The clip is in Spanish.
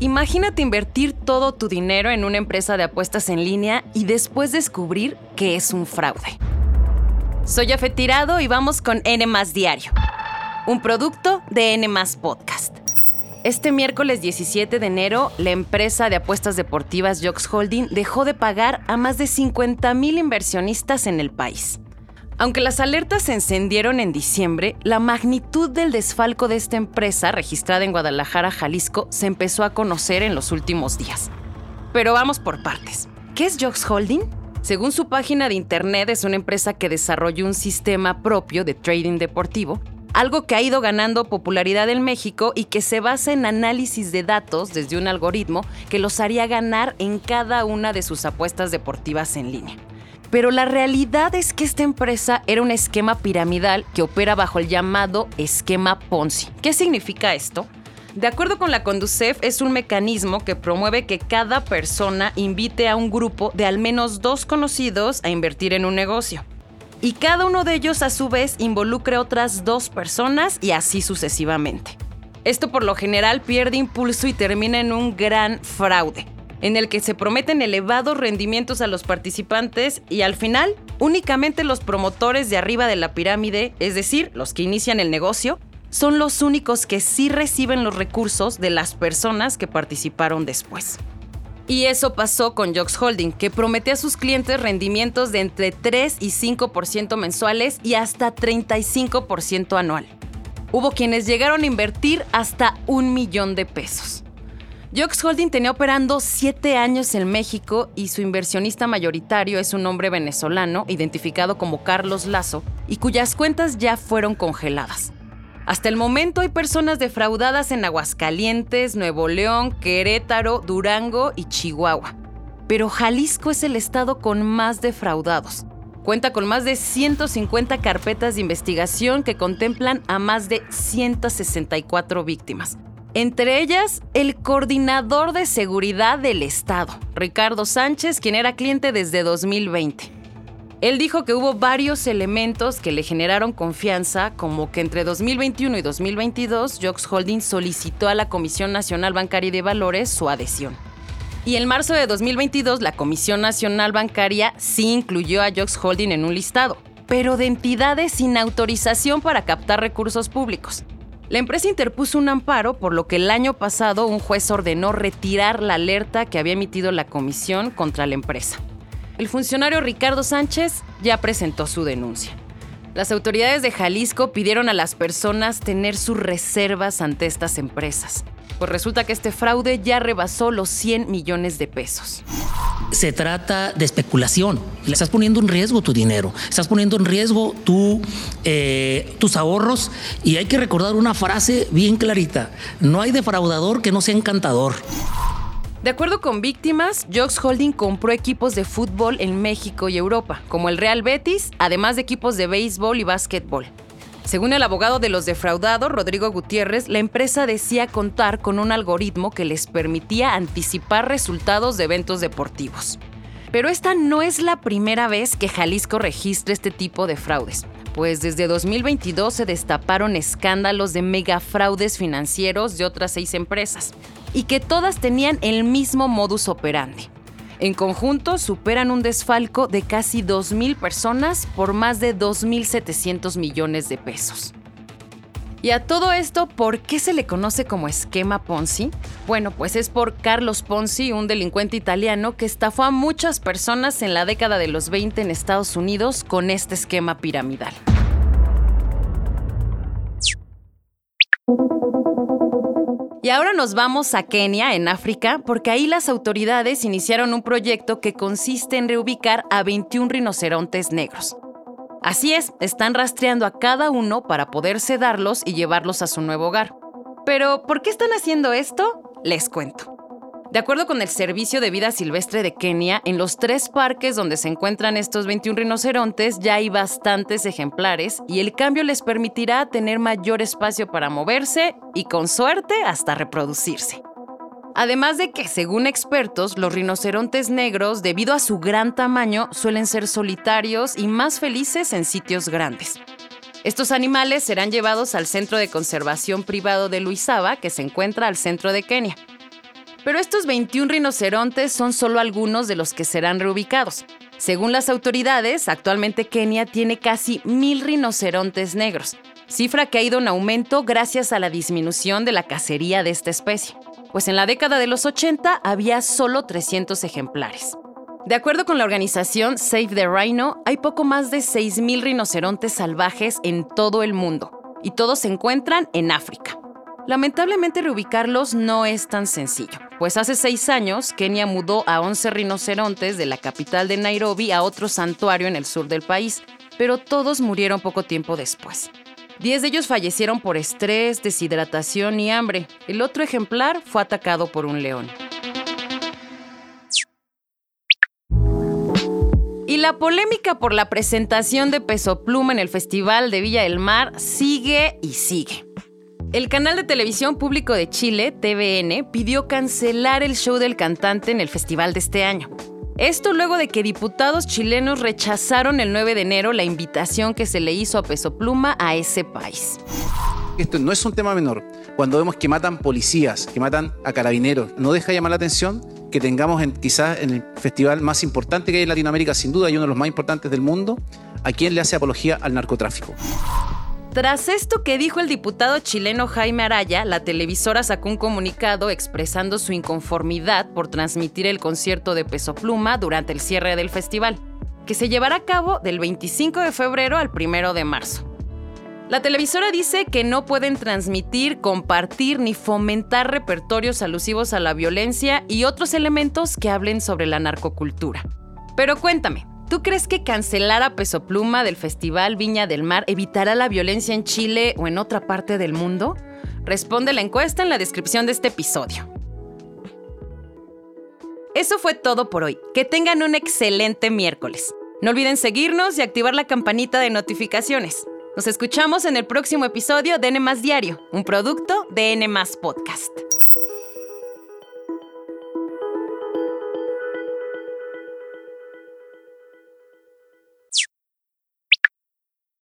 Imagínate invertir todo tu dinero en una empresa de apuestas en línea y después descubrir que es un fraude. Soy Jafet Tirado y vamos con N Diario, un producto de N Podcast. Este miércoles 17 de enero, la empresa de apuestas deportivas Jox Holding dejó de pagar a más de 50 mil inversionistas en el país. Aunque las alertas se encendieron en diciembre, la magnitud del desfalco de esta empresa, registrada en Guadalajara, Jalisco, se empezó a conocer en los últimos días. Pero vamos por partes. ¿Qué es Jox Holding? Según su página de internet, es una empresa que desarrolló un sistema propio de trading deportivo, algo que ha ido ganando popularidad en México y que se basa en análisis de datos desde un algoritmo que los haría ganar en cada una de sus apuestas deportivas en línea. Pero la realidad es que esta empresa era un esquema piramidal que opera bajo el llamado esquema Ponzi. ¿Qué significa esto? De acuerdo con la Conducef, es un mecanismo que promueve que cada persona invite a un grupo de al menos dos conocidos a invertir en un negocio. Y cada uno de ellos a su vez involucre otras dos personas y así sucesivamente. Esto por lo general pierde impulso y termina en un gran fraude en el que se prometen elevados rendimientos a los participantes y al final únicamente los promotores de arriba de la pirámide, es decir, los que inician el negocio, son los únicos que sí reciben los recursos de las personas que participaron después. Y eso pasó con Jox Holding, que promete a sus clientes rendimientos de entre 3 y 5% mensuales y hasta 35% anual. Hubo quienes llegaron a invertir hasta un millón de pesos. Jox Holding tenía operando siete años en México y su inversionista mayoritario es un hombre venezolano identificado como Carlos Lazo y cuyas cuentas ya fueron congeladas. Hasta el momento hay personas defraudadas en Aguascalientes, Nuevo León, Querétaro, Durango y Chihuahua. Pero Jalisco es el estado con más defraudados. Cuenta con más de 150 carpetas de investigación que contemplan a más de 164 víctimas, entre ellas, el coordinador de seguridad del Estado, Ricardo Sánchez, quien era cliente desde 2020. Él dijo que hubo varios elementos que le generaron confianza, como que entre 2021 y 2022 Jox Holding solicitó a la Comisión Nacional Bancaria y de Valores su adhesión. Y en marzo de 2022 la Comisión Nacional Bancaria sí incluyó a Jox Holding en un listado, pero de entidades sin autorización para captar recursos públicos. La empresa interpuso un amparo, por lo que el año pasado un juez ordenó retirar la alerta que había emitido la comisión contra la empresa. El funcionario Ricardo Sánchez ya presentó su denuncia. Las autoridades de Jalisco pidieron a las personas tener sus reservas ante estas empresas, pues resulta que este fraude ya rebasó los 100 millones de pesos se trata de especulación. Le estás poniendo en riesgo tu dinero, estás poniendo en riesgo tu, eh, tus ahorros y hay que recordar una frase bien clarita, no hay defraudador que no sea encantador. De acuerdo con víctimas, Jox Holding compró equipos de fútbol en México y Europa, como el Real Betis, además de equipos de béisbol y básquetbol. Según el abogado de los defraudados, Rodrigo Gutiérrez, la empresa decía contar con un algoritmo que les permitía anticipar resultados de eventos deportivos. Pero esta no es la primera vez que Jalisco registra este tipo de fraudes, pues desde 2022 se destaparon escándalos de megafraudes financieros de otras seis empresas, y que todas tenían el mismo modus operandi en conjunto superan un desfalco de casi 2.000 personas por más de 2.700 millones de pesos. Y a todo esto, ¿por qué se le conoce como esquema Ponzi? Bueno, pues es por Carlos Ponzi, un delincuente italiano que estafó a muchas personas en la década de los 20 en Estados Unidos con este esquema piramidal. Y ahora nos vamos a Kenia, en África, porque ahí las autoridades iniciaron un proyecto que consiste en reubicar a 21 rinocerontes negros. Así es, están rastreando a cada uno para poder sedarlos y llevarlos a su nuevo hogar. Pero, ¿por qué están haciendo esto? Les cuento. De acuerdo con el Servicio de Vida Silvestre de Kenia, en los tres parques donde se encuentran estos 21 rinocerontes ya hay bastantes ejemplares y el cambio les permitirá tener mayor espacio para moverse y con suerte hasta reproducirse. Además de que, según expertos, los rinocerontes negros, debido a su gran tamaño, suelen ser solitarios y más felices en sitios grandes. Estos animales serán llevados al Centro de Conservación Privado de Luisaba, que se encuentra al centro de Kenia. Pero estos 21 rinocerontes son solo algunos de los que serán reubicados. Según las autoridades, actualmente Kenia tiene casi mil rinocerontes negros, cifra que ha ido en aumento gracias a la disminución de la cacería de esta especie, pues en la década de los 80 había solo 300 ejemplares. De acuerdo con la organización Save the Rhino, hay poco más de 6.000 rinocerontes salvajes en todo el mundo, y todos se encuentran en África. Lamentablemente reubicarlos no es tan sencillo, pues hace seis años Kenia mudó a 11 rinocerontes de la capital de Nairobi a otro santuario en el sur del país, pero todos murieron poco tiempo después. Diez de ellos fallecieron por estrés, deshidratación y hambre. El otro ejemplar fue atacado por un león. Y la polémica por la presentación de Peso Pluma en el Festival de Villa del Mar sigue y sigue. El canal de televisión público de Chile, TVN, pidió cancelar el show del cantante en el festival de este año. Esto luego de que diputados chilenos rechazaron el 9 de enero la invitación que se le hizo a Peso Pluma a ese país. Esto no es un tema menor. Cuando vemos que matan policías, que matan a carabineros, ¿no deja llamar la atención que tengamos en, quizás en el festival más importante que hay en Latinoamérica, sin duda, y uno de los más importantes del mundo, a quien le hace apología al narcotráfico? Tras esto que dijo el diputado chileno Jaime Araya, la televisora sacó un comunicado expresando su inconformidad por transmitir el concierto de Peso Pluma durante el cierre del festival, que se llevará a cabo del 25 de febrero al 1 de marzo. La televisora dice que no pueden transmitir, compartir ni fomentar repertorios alusivos a la violencia y otros elementos que hablen sobre la narcocultura. Pero cuéntame, ¿Tú crees que cancelar a Peso Pluma del Festival Viña del Mar evitará la violencia en Chile o en otra parte del mundo? Responde la encuesta en la descripción de este episodio. Eso fue todo por hoy. Que tengan un excelente miércoles. No olviden seguirnos y activar la campanita de notificaciones. Nos escuchamos en el próximo episodio de N Diario, un producto de N Podcast.